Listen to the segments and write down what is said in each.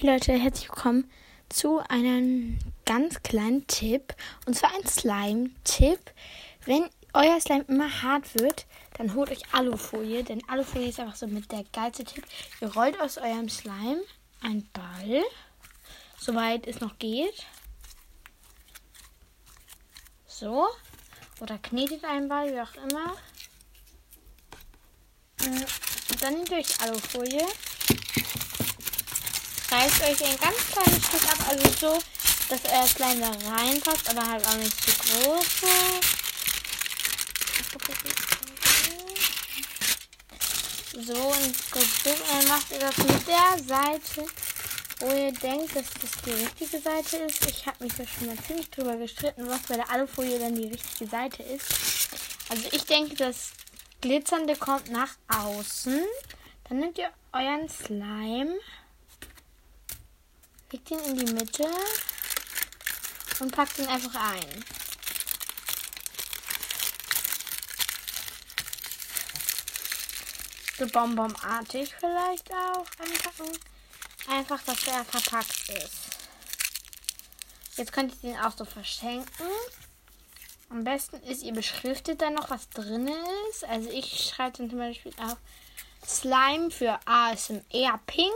Hey Leute, herzlich willkommen zu einem ganz kleinen Tipp. Und zwar ein Slime-Tipp. Wenn euer Slime immer hart wird, dann holt euch Alufolie. Denn Alufolie ist einfach so mit der geilste Tipp. Ihr rollt aus eurem Slime einen Ball, soweit es noch geht. So. Oder knetet einen Ball, wie auch immer. Und dann nehmt ihr euch Alufolie reißt euch ein ganz kleines Stück ab, also so, dass euer Slime da reinpasst, aber halt auch nicht zu groß. So, und so, macht ihr das mit der Seite, wo ihr denkt, dass das die richtige Seite ist. Ich habe mich da schon mal ziemlich drüber gestritten, was bei der Alufolie dann die richtige Seite ist. Also ich denke, das Glitzernde kommt nach außen. Dann nehmt ihr euren Slime. Legt ihn in die Mitte und packt ihn einfach ein. So bonbonartig vielleicht auch einpacken. Einfach, dass er verpackt ist. Jetzt könnt ihr den auch so verschenken. Am besten ist, ihr beschriftet dann noch, was drin ist. Also ich schreibe dann zum Beispiel auch Slime für ASMR Pink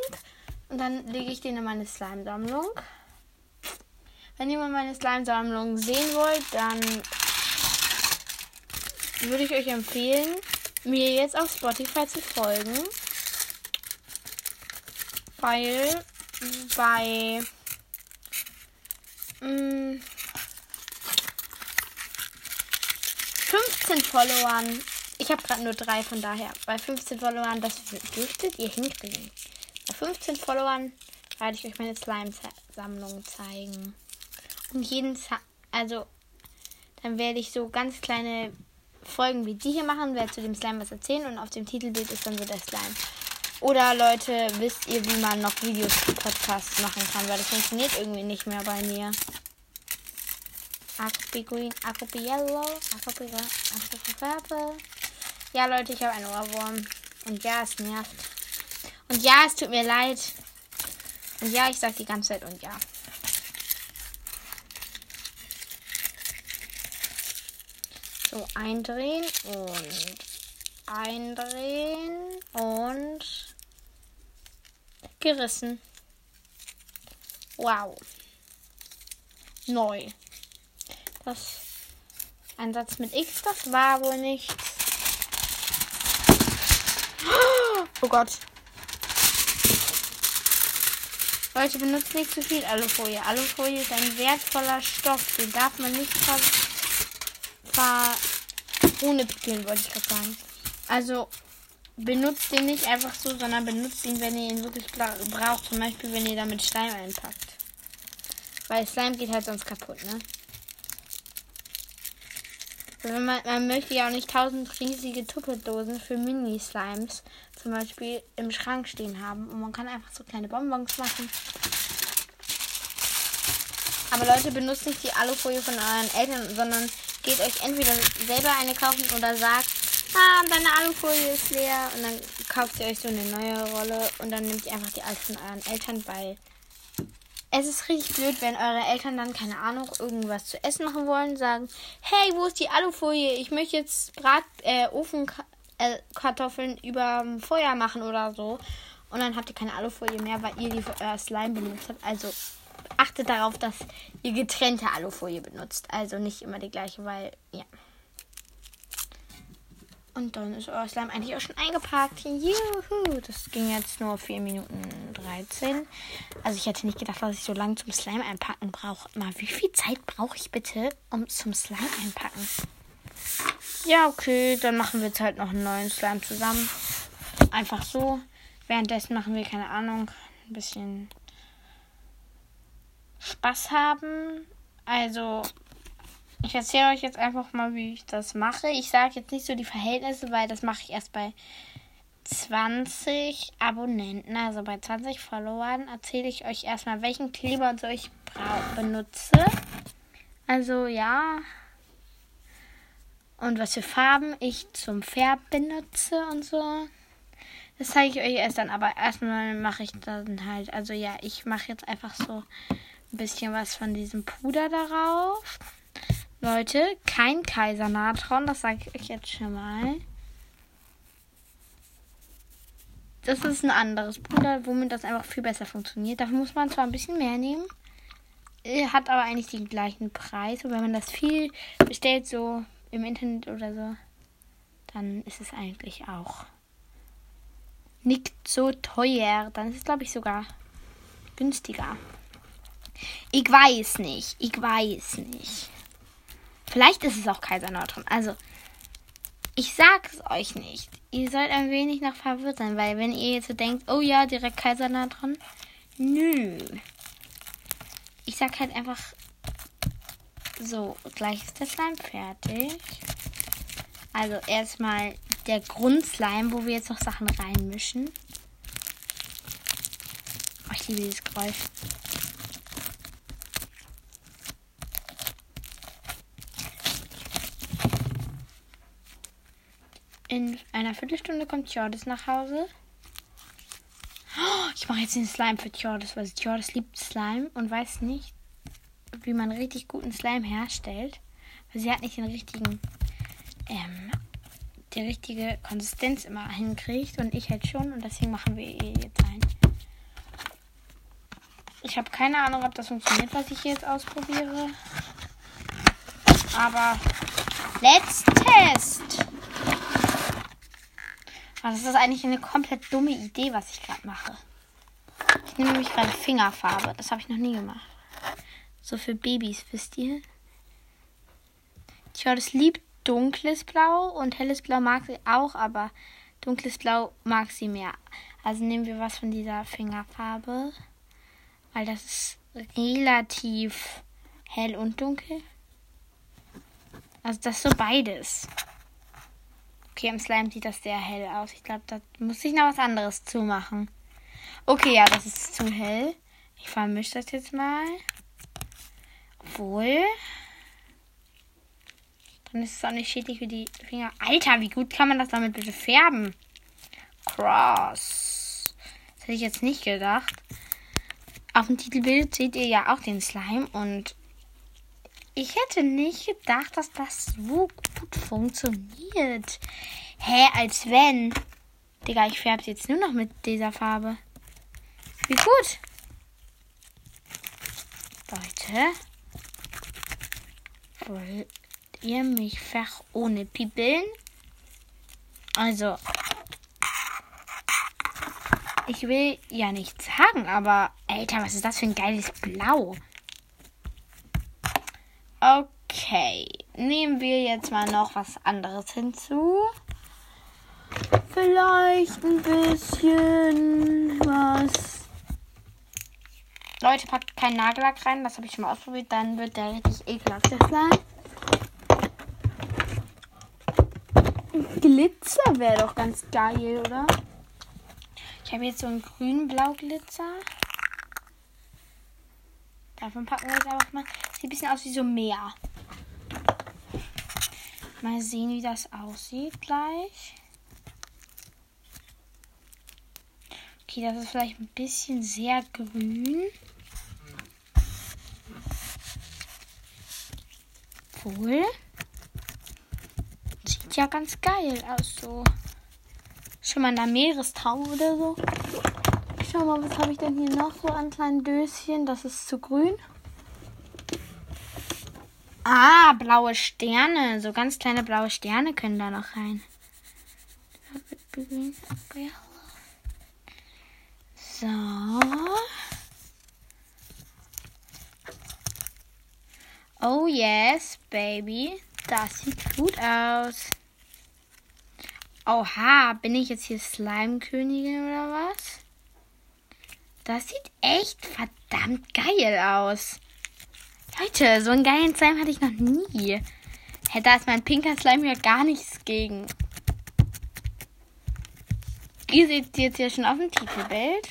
und dann lege ich den in meine Slime-Sammlung. Wenn ihr mal meine Slime-Sammlung sehen wollt, dann würde ich euch empfehlen, mir jetzt auf Spotify zu folgen. Weil bei mh, 15 Followern, ich habe gerade nur drei, von daher, bei 15 Followern, das dürftet ihr hinkriegen. Bei 15 Followern werde ich euch meine Slime-Sammlung zeigen. Und jeden, Za also dann werde ich so ganz kleine Folgen wie die hier machen, werde zu dem Slime was erzählen und auf dem Titelbild ist dann so der Slime. Oder Leute, wisst ihr, wie man noch Videos zu Podcasts machen kann, weil das funktioniert irgendwie nicht mehr bei mir. I could be green, I could be yellow, I could be, I could be purple. Ja, Leute, ich habe einen Ohrwurm. Und ja, es nervt. Und ja, es tut mir leid. Und ja, ich sag die ganze Zeit und ja. So, eindrehen und eindrehen und gerissen. Wow. Neu. Das ein Satz mit X, das war wohl nichts. Oh Gott. Leute, benutzt nicht zu viel Alufolie. Alufolie ist ein wertvoller Stoff. Den darf man nicht ver... ver ohne pickeln, wollte ich gerade sagen. Also, benutzt den nicht einfach so, sondern benutzt ihn, wenn ihr ihn wirklich braucht. Zum Beispiel, wenn ihr damit Slime einpackt. Weil Slime geht halt sonst kaputt, ne? Man, man, möchte ja auch nicht tausend riesige Tupperdosen für Mini-Slimes zum Beispiel im Schrank stehen haben. Und man kann einfach so kleine Bonbons machen. Aber Leute, benutzt nicht die Alufolie von euren Eltern, sondern geht euch entweder selber eine kaufen oder sagt, ah, deine Alufolie ist leer. Und dann kauft ihr euch so eine neue Rolle und dann nehmt ihr einfach die alte von euren Eltern, weil es ist richtig blöd, wenn eure Eltern dann, keine Ahnung, irgendwas zu essen machen wollen, sagen, hey, wo ist die Alufolie? Ich möchte jetzt Brat, äh, Ofenkartoffeln äh, über Feuer machen oder so. Und dann habt ihr keine Alufolie mehr, weil ihr die für euer Slime benutzt habt. Also achtet darauf, dass ihr getrennte Alufolie benutzt. Also nicht immer die gleiche, weil, ja. Und dann ist euer Slime eigentlich auch schon eingepackt. Juhu, das ging jetzt nur 4 Minuten 13. Also ich hätte nicht gedacht, dass ich so lange zum Slime einpacken brauche. Mal, wie viel Zeit brauche ich bitte, um zum Slime einpacken? Ja, okay, dann machen wir jetzt halt noch einen neuen Slime zusammen. Einfach so. Währenddessen machen wir, keine Ahnung, ein bisschen Spaß haben. Also, ich erzähle euch jetzt einfach mal, wie ich das mache. Ich sage jetzt nicht so die Verhältnisse, weil das mache ich erst bei 20 Abonnenten, also bei 20 Followern, erzähle ich euch erstmal, welchen Kleber und so ich benutze. Also ja. Und was für Farben ich zum Färben benutze und so. Das zeige ich euch erst dann, aber erstmal mache ich dann halt, also ja, ich mache jetzt einfach so ein bisschen was von diesem Puder darauf. Leute, kein Kaisernatron, das sage ich euch jetzt schon mal. Das ist ein anderes Puder, womit das einfach viel besser funktioniert. Dafür muss man zwar ein bisschen mehr nehmen, äh, hat aber eigentlich den gleichen Preis. Und wenn man das viel bestellt, so im Internet oder so, dann ist es eigentlich auch nicht so teuer. Dann ist es, glaube ich, sogar günstiger. Ich weiß nicht. Ich weiß nicht. Vielleicht ist es auch Kaiserneutron. Also, ich sag's euch nicht. Ihr sollt ein wenig noch verwirrt sein, weil wenn ihr jetzt so denkt, oh ja, direkt Kaisernatron. Nö. Ich sag halt einfach so, gleich ist der Slime fertig. Also erstmal der Grundslime, wo wir jetzt noch Sachen reinmischen. Oh, ich liebe dieses Geräusch. In einer Viertelstunde kommt Jordas nach Hause. Oh, ich mache jetzt den Slime für Jordas, weil Jordas liebt Slime und weiß nicht, wie man richtig guten Slime herstellt. Weil sie hat nicht den richtigen, ähm, die richtige Konsistenz immer hinkriegt und ich halt schon und deswegen machen wir ihr jetzt ein. Ich habe keine Ahnung, ob das funktioniert, was ich hier jetzt ausprobiere. Aber let's test! Also das ist eigentlich eine komplett dumme Idee, was ich gerade mache. Ich nehme nämlich gerade Fingerfarbe. Das habe ich noch nie gemacht. So für Babys, wisst ihr? Tja, das liebt dunkles Blau und helles Blau mag sie auch, aber dunkles Blau mag sie mehr. Also nehmen wir was von dieser Fingerfarbe, weil das ist relativ hell und dunkel. Also das ist so beides. Okay, im Slime sieht das sehr hell aus. Ich glaube, da muss ich noch was anderes zumachen. Okay, ja, das ist zu hell. Ich vermische das jetzt mal. Obwohl. Dann ist es auch nicht schädlich für die Finger. Alter, wie gut kann man das damit bitte färben? Cross. Das hätte ich jetzt nicht gedacht. Auf dem Titelbild seht ihr ja auch den Slime und ich hätte nicht gedacht, dass das so gut funktioniert. Hä, als wenn. Digga, ich färbe jetzt nur noch mit dieser Farbe. Wie gut. Leute. Wollt ihr mich fach ohne Pippeln? Also. Ich will ja nichts sagen, aber Alter, was ist das für ein geiles Blau? Okay, nehmen wir jetzt mal noch was anderes hinzu. Vielleicht ein bisschen was. Leute, packt keinen Nagellack rein, das habe ich schon mal ausprobiert, dann wird der richtig ekelhaft Slime. Glitzer wäre doch ganz geil, oder? Ich habe jetzt so einen grün-blau Glitzer. Davon packen wir jetzt einfach mal. Sieht ein bisschen aus wie so Meer. Mal sehen, wie das aussieht gleich. Okay, das ist vielleicht ein bisschen sehr grün. Wohl. Sieht ja ganz geil aus, so. Schon mal in der Meerestaube oder so. Schau mal, was habe ich denn hier noch so an kleinen Döschen? Das ist zu grün. Ah, blaue Sterne. So ganz kleine blaue Sterne können da noch rein. So. Oh yes, Baby. Das sieht gut aus. Oha, bin ich jetzt hier Slime-Königin oder was? Das sieht echt verdammt geil aus. Leute, so einen geilen Slime hatte ich noch nie. Hey, da ist mein pinker Slime ja gar nichts gegen. Ihr seht jetzt hier schon auf dem Titelbild.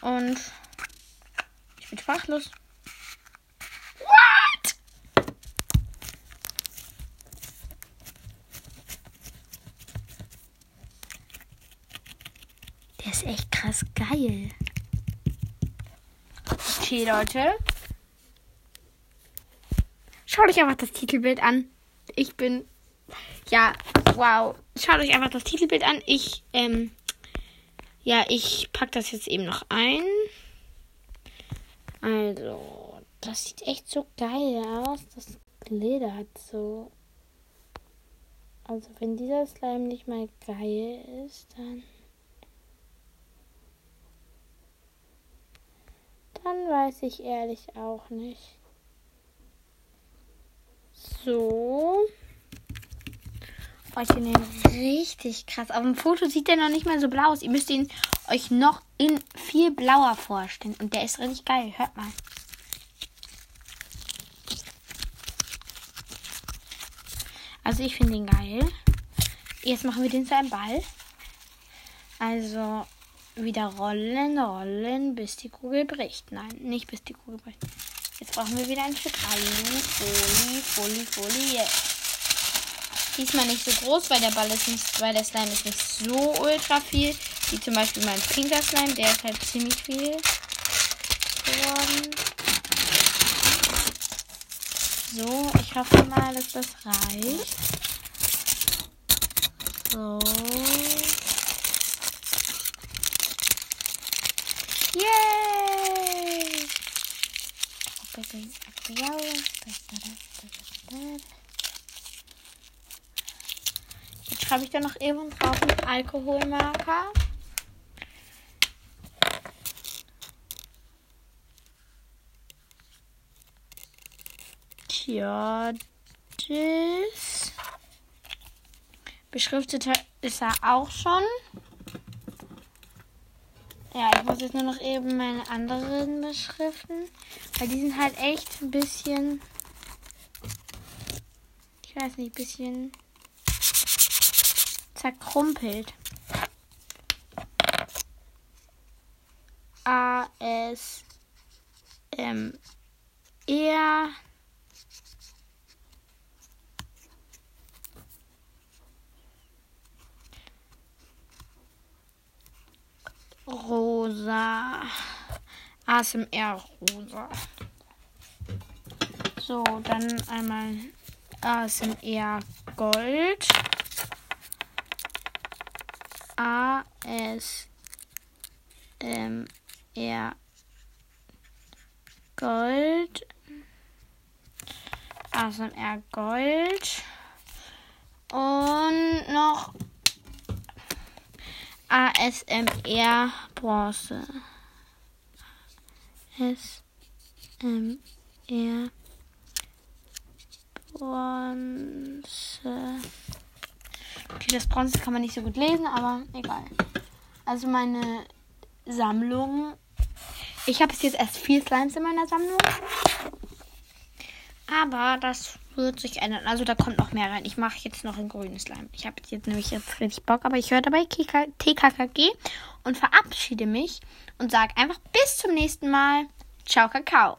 Und ich bin sprachlos. geil. Okay, Leute. Schaut euch einfach das Titelbild an. Ich bin. Ja, wow. Schaut euch einfach das Titelbild an. Ich, ähm. Ja, ich pack das jetzt eben noch ein. Also, das sieht echt so geil aus. Das gliedert so. Also, wenn dieser Slime nicht mal geil ist, dann. Dann weiß ich ehrlich auch nicht. So. Oh, ich finde den richtig krass. Auf dem Foto sieht der noch nicht mal so blau aus. Ihr müsst ihn euch noch in viel blauer vorstellen. Und der ist richtig geil. Hört mal. Also ich finde ihn geil. Jetzt machen wir den zu einem Ball. Also wieder rollen, rollen, bis die Kugel bricht. Nein, nicht bis die Kugel bricht. Jetzt brauchen wir wieder ein Stück Alu, Folie, Folie, Folie. Diesmal nicht so groß, weil der Ball ist nicht, weil der Slime ist nicht so ultra viel. Wie zum Beispiel mein pinker Slime, der ist halt ziemlich viel geworden. So, ich hoffe mal, dass das reicht. So. Jetzt schreibe ich da noch eben drauf einen Alkoholmarker. Tja, das. Beschriftet ist er auch schon. Ja, ich muss jetzt nur noch eben meine anderen beschriften. Weil die sind halt echt ein bisschen. Ich weiß nicht, ein bisschen zerkrumpelt. A S M R rosa. ASMR rosa. So, dann einmal ASMR Gold. ASMR Gold. ASMR Gold. Und noch ASMR Bronze. ASMR Bronze. Okay, das Bronze kann man nicht so gut lesen, aber egal. Also meine Sammlung. Ich habe jetzt erst vier Slimes in meiner Sammlung. Aber das wird sich ändern. Also da kommt noch mehr rein. Ich mache jetzt noch ein grünes Slime. Ich habe jetzt nämlich jetzt richtig Bock, aber ich höre dabei TKKG und verabschiede mich und sage einfach bis zum nächsten Mal. Ciao, Kakao.